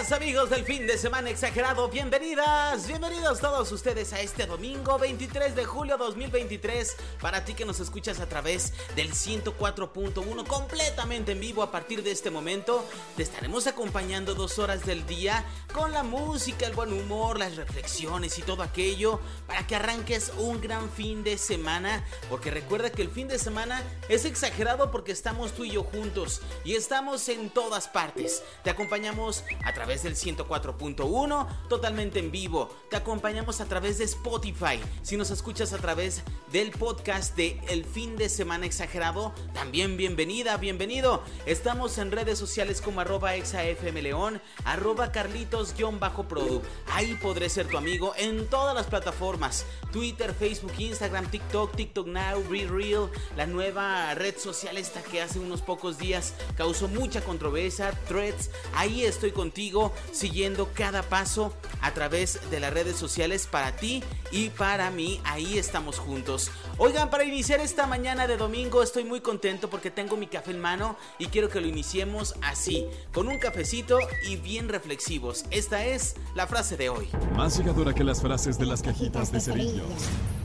Amigos del fin de semana exagerado, bienvenidas, bienvenidos todos ustedes a este domingo 23 de julio 2023. Para ti que nos escuchas a través del 104.1 completamente en vivo a partir de este momento, te estaremos acompañando dos horas del día con la música, el buen humor, las reflexiones y todo aquello para que arranques un gran fin de semana. Porque recuerda que el fin de semana es exagerado porque estamos tú y yo juntos y estamos en todas partes. Te acompañamos a través del 104.1, totalmente en vivo. Te acompañamos a través de Spotify. Si nos escuchas a través del podcast de El fin de semana exagerado, también bienvenida, bienvenido. Estamos en redes sociales como arroba exafmleón, arroba carlitos-produ. Ahí podré ser tu amigo en todas las plataformas. Twitter, Facebook, Instagram, TikTok, TikTok Now, Real, la nueva red social esta que hace unos pocos días causó mucha controversia, Threads. Ahí estoy contigo, siguiendo cada paso a través de las redes sociales para ti y para mí. Ahí estamos juntos. Oigan, para iniciar esta mañana de domingo estoy muy contento porque tengo mi café en mano y quiero que lo iniciemos así, con un cafecito y bien reflexivos. Esta es la frase de hoy. Más llegadora que las frases de las cajitas de cerillos.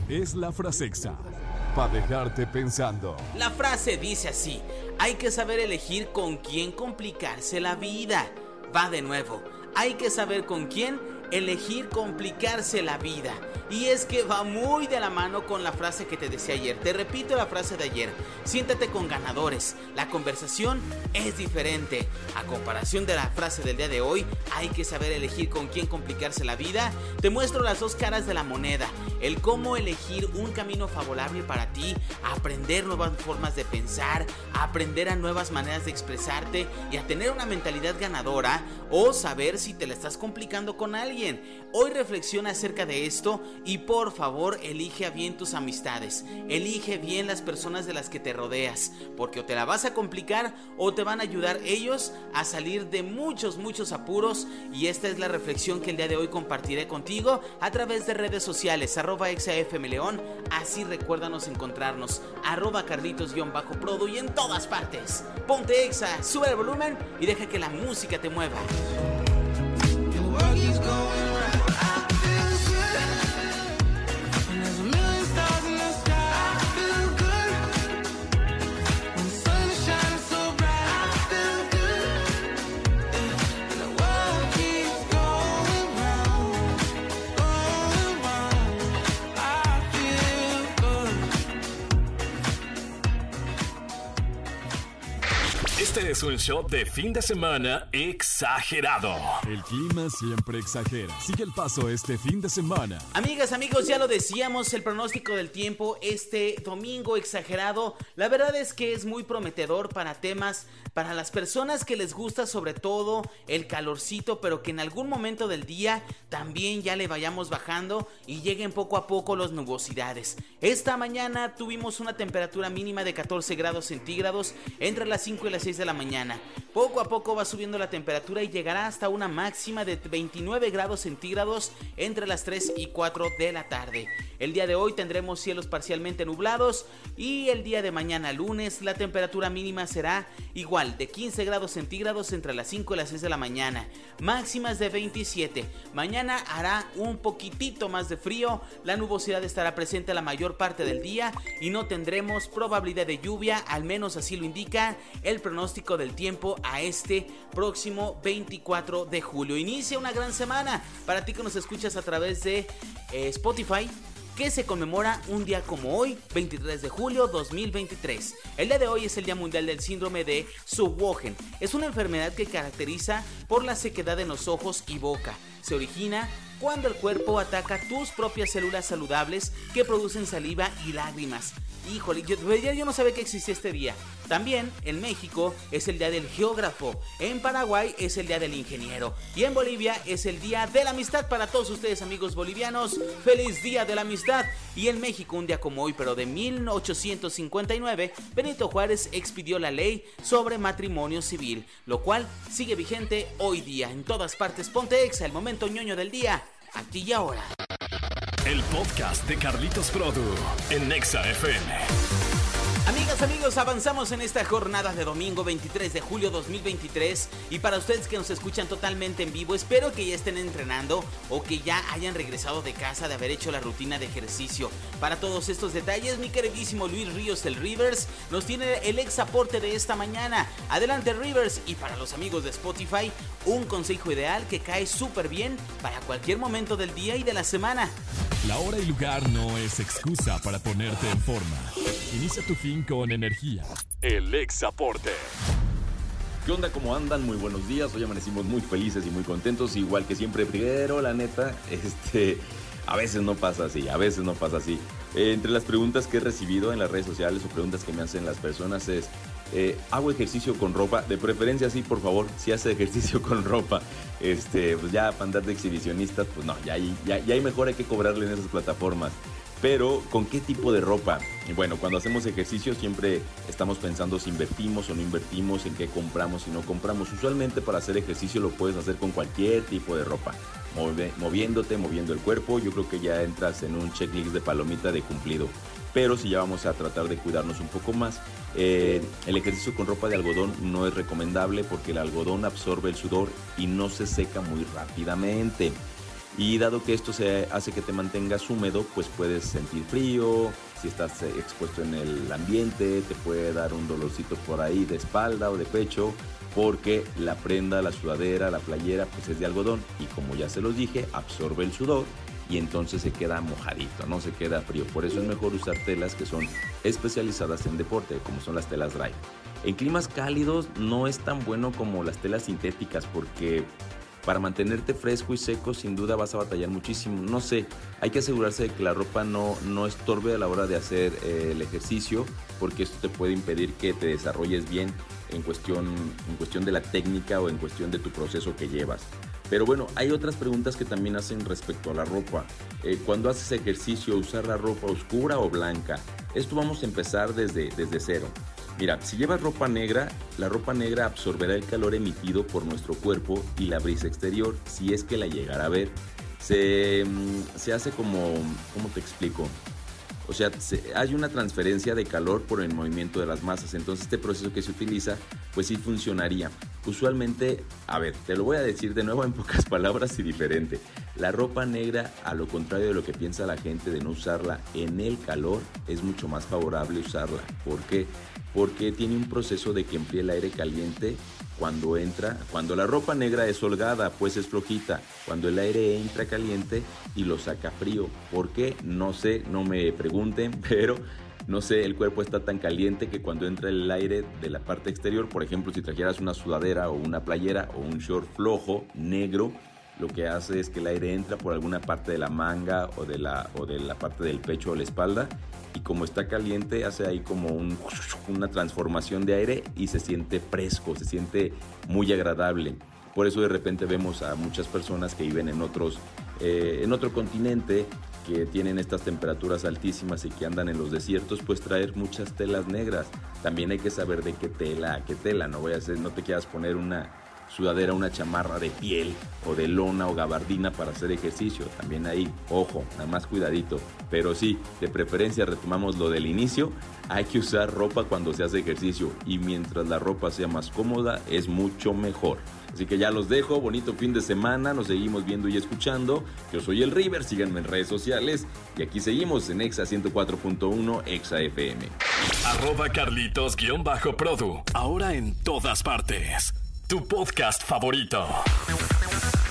Es la frasexa. Para dejarte pensando. La frase dice así, hay que saber elegir con quién complicarse la vida. Va de nuevo, hay que saber con quién elegir complicarse la vida. Y es que va muy de la mano con la frase que te decía ayer. Te repito la frase de ayer. Siéntate con ganadores. La conversación es diferente. A comparación de la frase del día de hoy, hay que saber elegir con quién complicarse la vida. Te muestro las dos caras de la moneda. El cómo elegir un camino favorable para ti, aprender nuevas formas de pensar, aprender a nuevas maneras de expresarte y a tener una mentalidad ganadora o saber si te la estás complicando con alguien. Hoy reflexiona acerca de esto y por favor elige bien tus amistades, elige bien las personas de las que te rodeas, porque o te la vas a complicar o te van a ayudar ellos a salir de muchos, muchos apuros y esta es la reflexión que el día de hoy compartiré contigo a través de redes sociales, exafmleón, así recuérdanos encontrarnos, arroba carlitos-produ y en todas partes. Ponte exa, sube el volumen y deja que la música te mueva. Es un show de fin de semana exagerado. El clima siempre exagera. Sigue el paso este fin de semana. Amigas, amigos, ya lo decíamos, el pronóstico del tiempo este domingo exagerado, la verdad es que es muy prometedor para temas, para las personas que les gusta sobre todo el calorcito, pero que en algún momento del día también ya le vayamos bajando y lleguen poco a poco las nubosidades. Esta mañana tuvimos una temperatura mínima de 14 grados centígrados entre las 5 y las 6 de la mañana. Poco a poco va subiendo la temperatura y llegará hasta una máxima de 29 grados centígrados entre las 3 y 4 de la tarde. El día de hoy tendremos cielos parcialmente nublados y el día de mañana lunes la temperatura mínima será igual de 15 grados centígrados entre las 5 y las 6 de la mañana. Máximas de 27. Mañana hará un poquitito más de frío, la nubosidad estará presente la mayor parte del día y no tendremos probabilidad de lluvia, al menos así lo indica el pronóstico del tiempo a este próximo 24 de julio. Inicia una gran semana para ti que nos escuchas a través de eh, Spotify que se conmemora un día como hoy, 23 de julio 2023. El día de hoy es el Día Mundial del Síndrome de Subwogen. Es una enfermedad que caracteriza por la sequedad en los ojos y boca. Se origina cuando el cuerpo ataca tus propias células saludables que producen saliva y lágrimas. Híjole, yo, yo no sabía que existía este día. También en México es el día del geógrafo, en Paraguay es el día del ingeniero y en Bolivia es el día de la amistad para todos ustedes amigos bolivianos. Feliz día de la amistad Y en México, un día como hoy, pero de 1859, Benito Juárez expidió la ley sobre matrimonio civil, lo cual sigue vigente hoy día. En todas partes, ponte exa, el momento ñoño del día, aquí y ahora. El podcast de Carlitos Produ en Nexa FM. Amigos, avanzamos en esta jornada de domingo 23 de julio 2023 y para ustedes que nos escuchan totalmente en vivo, espero que ya estén entrenando o que ya hayan regresado de casa de haber hecho la rutina de ejercicio. Para todos estos detalles, mi queridísimo Luis Ríos del Rivers nos tiene el ex aporte de esta mañana. Adelante Rivers y para los amigos de Spotify, un consejo ideal que cae súper bien para cualquier momento del día y de la semana. La hora y lugar no es excusa para ponerte en forma. Inicia tu fin con energía. El ex aporte. ¿Qué onda? ¿Cómo andan? Muy buenos días. Hoy amanecimos muy felices y muy contentos, igual que siempre. Pero la neta, este, a veces no pasa así, a veces no pasa así. Eh, entre las preguntas que he recibido en las redes sociales o preguntas que me hacen las personas es, eh, ¿hago ejercicio con ropa? De preferencia sí, por favor, si hace ejercicio con ropa. Este, pues ya para andar de exhibicionistas, pues no, ya, ya, ya hay mejor hay que cobrarle en esas plataformas. Pero, ¿con qué tipo de ropa? Bueno, cuando hacemos ejercicio siempre estamos pensando si invertimos o no invertimos, en qué compramos y no compramos. Usualmente para hacer ejercicio lo puedes hacer con cualquier tipo de ropa. moviéndote, moviendo el cuerpo, yo creo que ya entras en un checklist de palomita de cumplido. Pero si ya vamos a tratar de cuidarnos un poco más, eh, el ejercicio con ropa de algodón no es recomendable porque el algodón absorbe el sudor y no se seca muy rápidamente. Y dado que esto se hace que te mantengas húmedo, pues puedes sentir frío, si estás eh, expuesto en el ambiente, te puede dar un dolorcito por ahí de espalda o de pecho, porque la prenda, la sudadera, la playera, pues es de algodón y como ya se los dije, absorbe el sudor y entonces se queda mojadito, no se queda frío. Por eso es mejor usar telas que son especializadas en deporte, como son las telas dry. En climas cálidos no es tan bueno como las telas sintéticas porque para mantenerte fresco y seco sin duda vas a batallar muchísimo. No sé, hay que asegurarse de que la ropa no, no estorbe a la hora de hacer eh, el ejercicio porque esto te puede impedir que te desarrolles bien en cuestión, en cuestión de la técnica o en cuestión de tu proceso que llevas. Pero bueno, hay otras preguntas que también hacen respecto a la ropa. Eh, cuando haces ejercicio, usar la ropa oscura o blanca. Esto vamos a empezar desde, desde cero. Mira, si llevas ropa negra, la ropa negra absorberá el calor emitido por nuestro cuerpo y la brisa exterior, si es que la llegara a ver. Se, mm, se hace como, ¿cómo te explico? O sea, hay una transferencia de calor por el movimiento de las masas. Entonces este proceso que se utiliza, pues sí funcionaría. Usualmente, a ver, te lo voy a decir de nuevo en pocas palabras y diferente. La ropa negra, a lo contrario de lo que piensa la gente de no usarla en el calor, es mucho más favorable usarla. ¿Por qué? Porque tiene un proceso de que enfríe el aire caliente cuando entra, cuando la ropa negra es holgada, pues es flojita. Cuando el aire entra caliente y lo saca frío. ¿Por qué? No sé, no me pregunten, pero no sé, el cuerpo está tan caliente que cuando entra el aire de la parte exterior, por ejemplo, si trajeras una sudadera o una playera o un short flojo, negro, lo que hace es que el aire entra por alguna parte de la manga o de la, o de la parte del pecho o la espalda y como está caliente hace ahí como una transformación de aire y se siente fresco, se siente muy agradable. Por eso de repente vemos a muchas personas que viven en otros, eh, en otro continente que tienen estas temperaturas altísimas y que andan en los desiertos, pues traer muchas telas negras. También hay que saber de qué tela, qué tela. No voy a hacer, no te quieras poner una sudadera, una chamarra de piel o de lona o gabardina para hacer ejercicio. También ahí, ojo, nada más cuidadito. Pero sí, de preferencia retomamos lo del inicio. Hay que usar ropa cuando se hace ejercicio y mientras la ropa sea más cómoda es mucho mejor. Así que ya los dejo, bonito fin de semana, nos seguimos viendo y escuchando. Yo soy el River, síganme en redes sociales y aquí seguimos en Exa 104.1 Exa FM. Arroba Carlitos-Produ, ahora en todas partes tu podcast favorito.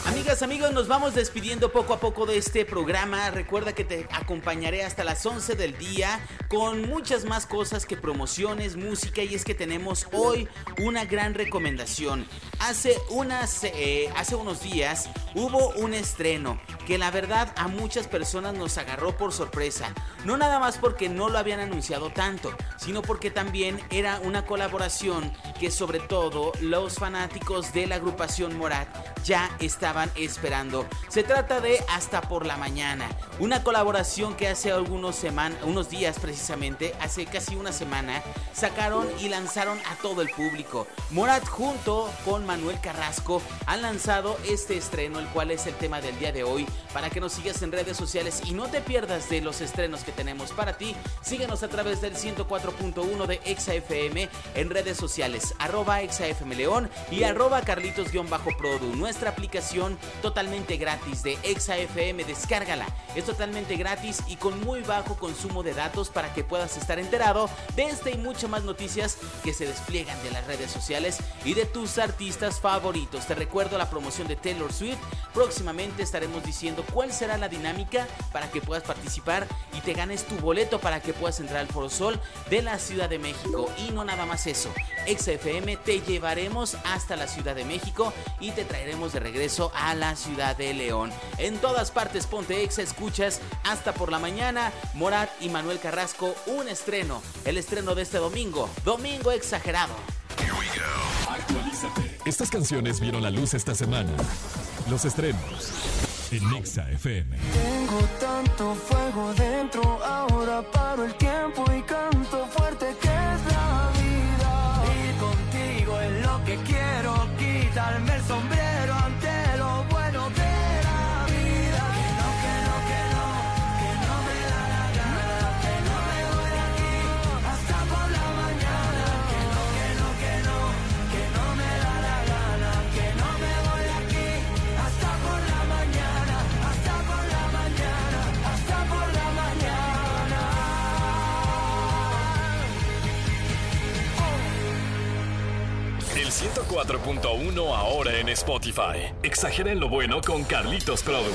Amigas, amigos, nos vamos despidiendo poco a poco de este programa. Recuerda que te acompañaré hasta las 11 del día con muchas más cosas que promociones, música y es que tenemos hoy una gran recomendación. Hace, unas, eh, hace unos días hubo un estreno que la verdad a muchas personas nos agarró por sorpresa. No nada más porque no lo habían anunciado tanto, sino porque también era una colaboración que sobre todo los fanáticos de la agrupación Morat ya estaban esperando. Se trata de Hasta por la mañana, una colaboración que hace algunos semanas, unos días precisamente, hace casi una semana, sacaron y lanzaron a todo el público. Morat junto con Manuel Carrasco han lanzado este estreno, el cual es el tema del día de hoy, para que nos sigas en redes sociales y no te pierdas de los estrenos que tenemos para ti. Síguenos a través del 104.1 de ExaFM en redes sociales, arroba ExaFM León y arroba Carlitos-Produ. Nuestra aplicación totalmente gratis de ExaFM, descárgala. Es totalmente gratis y con muy bajo consumo de datos para que puedas estar enterado de este y muchas más noticias que se despliegan de las redes sociales y de tus artistas favoritos. Te recuerdo la promoción de Taylor Swift. Próximamente estaremos diciendo cuál será la dinámica para que puedas participar y te ganes tu boleto para que puedas entrar al Foro Sol de la Ciudad de México. Y no nada más eso, XFM te llevaremos hasta la Ciudad de México y te traeremos de regreso a la Ciudad de León. En todas partes Ponte Exa escuchas hasta por la mañana Morat y Manuel Carrasco un estreno, el estreno de este domingo, Domingo Exagerado. Estas canciones vieron la luz esta semana. Los estrenos Nexa FM. Tengo tanto fuego dentro, ahora paro el tiempo 104.1 ahora en Spotify. Exagera en lo bueno con Carlitos Produ.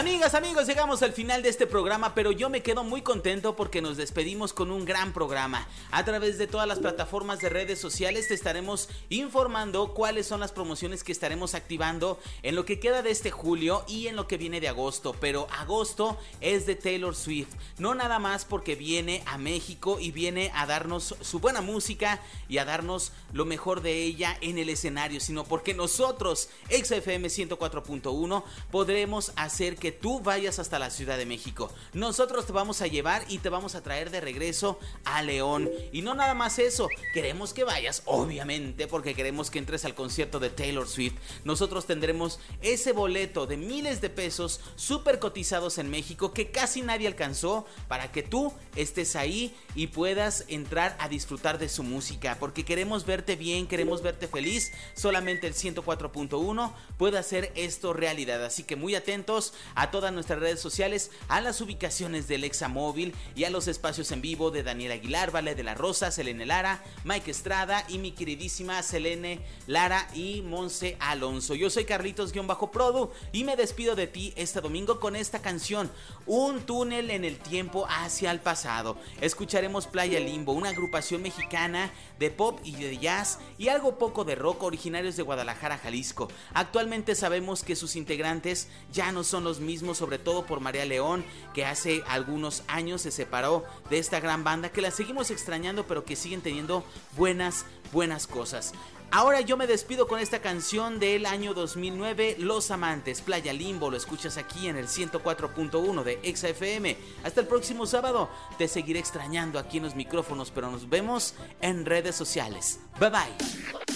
Amigas, amigos, llegamos al final de este programa, pero yo me quedo muy contento porque nos despedimos con un gran programa. A través de todas las plataformas de redes sociales te estaremos informando cuáles son las promociones que estaremos activando en lo que queda de este julio y en lo que viene de agosto. Pero agosto es de Taylor Swift, no nada más porque viene a México y viene a darnos su buena música y a darnos lo mejor de ella en el escenario, sino porque nosotros, XFM 104.1, podremos hacer que tú vayas hasta la Ciudad de México. Nosotros te vamos a llevar y te vamos a traer de regreso a León. Y no nada más eso, queremos que vayas, obviamente, porque queremos que entres al concierto de Taylor Swift. Nosotros tendremos ese boleto de miles de pesos súper cotizados en México que casi nadie alcanzó para que tú estés ahí y puedas entrar a disfrutar de su música. Porque queremos verte bien, queremos verte feliz. Solamente el 104.1 puede hacer esto realidad. Así que muy atentos todas nuestras redes sociales, a las ubicaciones del Examóvil y a los espacios en vivo de Daniel Aguilar, Vale de la Rosa, Selene Lara, Mike Estrada y mi queridísima Selene Lara y Monse Alonso. Yo soy Carlitos-Produ y me despido de ti este domingo con esta canción, Un túnel en el tiempo hacia el pasado. Escucharemos Playa Limbo, una agrupación mexicana de pop y de jazz y algo poco de rock originarios de Guadalajara, Jalisco. Actualmente sabemos que sus integrantes ya no son los mismos, sobre todo por María León, que hace algunos años se separó de esta gran banda, que la seguimos extrañando, pero que siguen teniendo buenas, buenas cosas. Ahora yo me despido con esta canción del año 2009, Los Amantes, Playa Limbo, lo escuchas aquí en el 104.1 de XFM. Hasta el próximo sábado, te seguiré extrañando aquí en los micrófonos, pero nos vemos en redes sociales. Bye bye.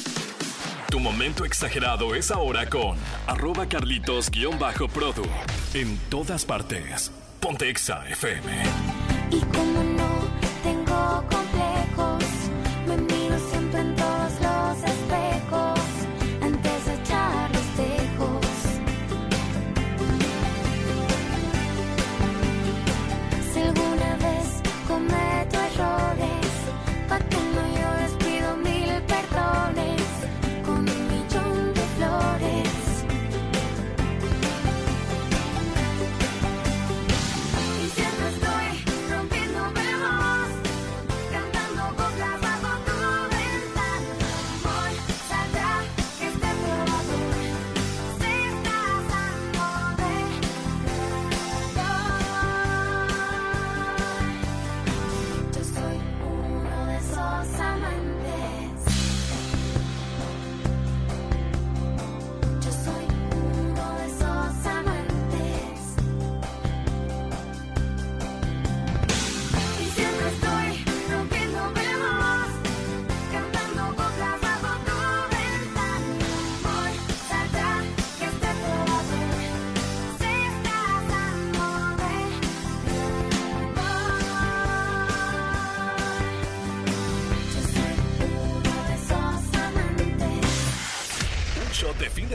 Tu momento exagerado es ahora con arroba carlitos-produ. En todas partes. Ponte Exa FM.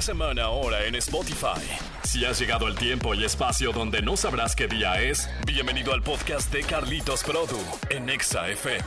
Semana ahora en Spotify. Si has llegado al tiempo y espacio donde no sabrás qué día es, bienvenido al podcast de Carlitos Produ en Exa FM.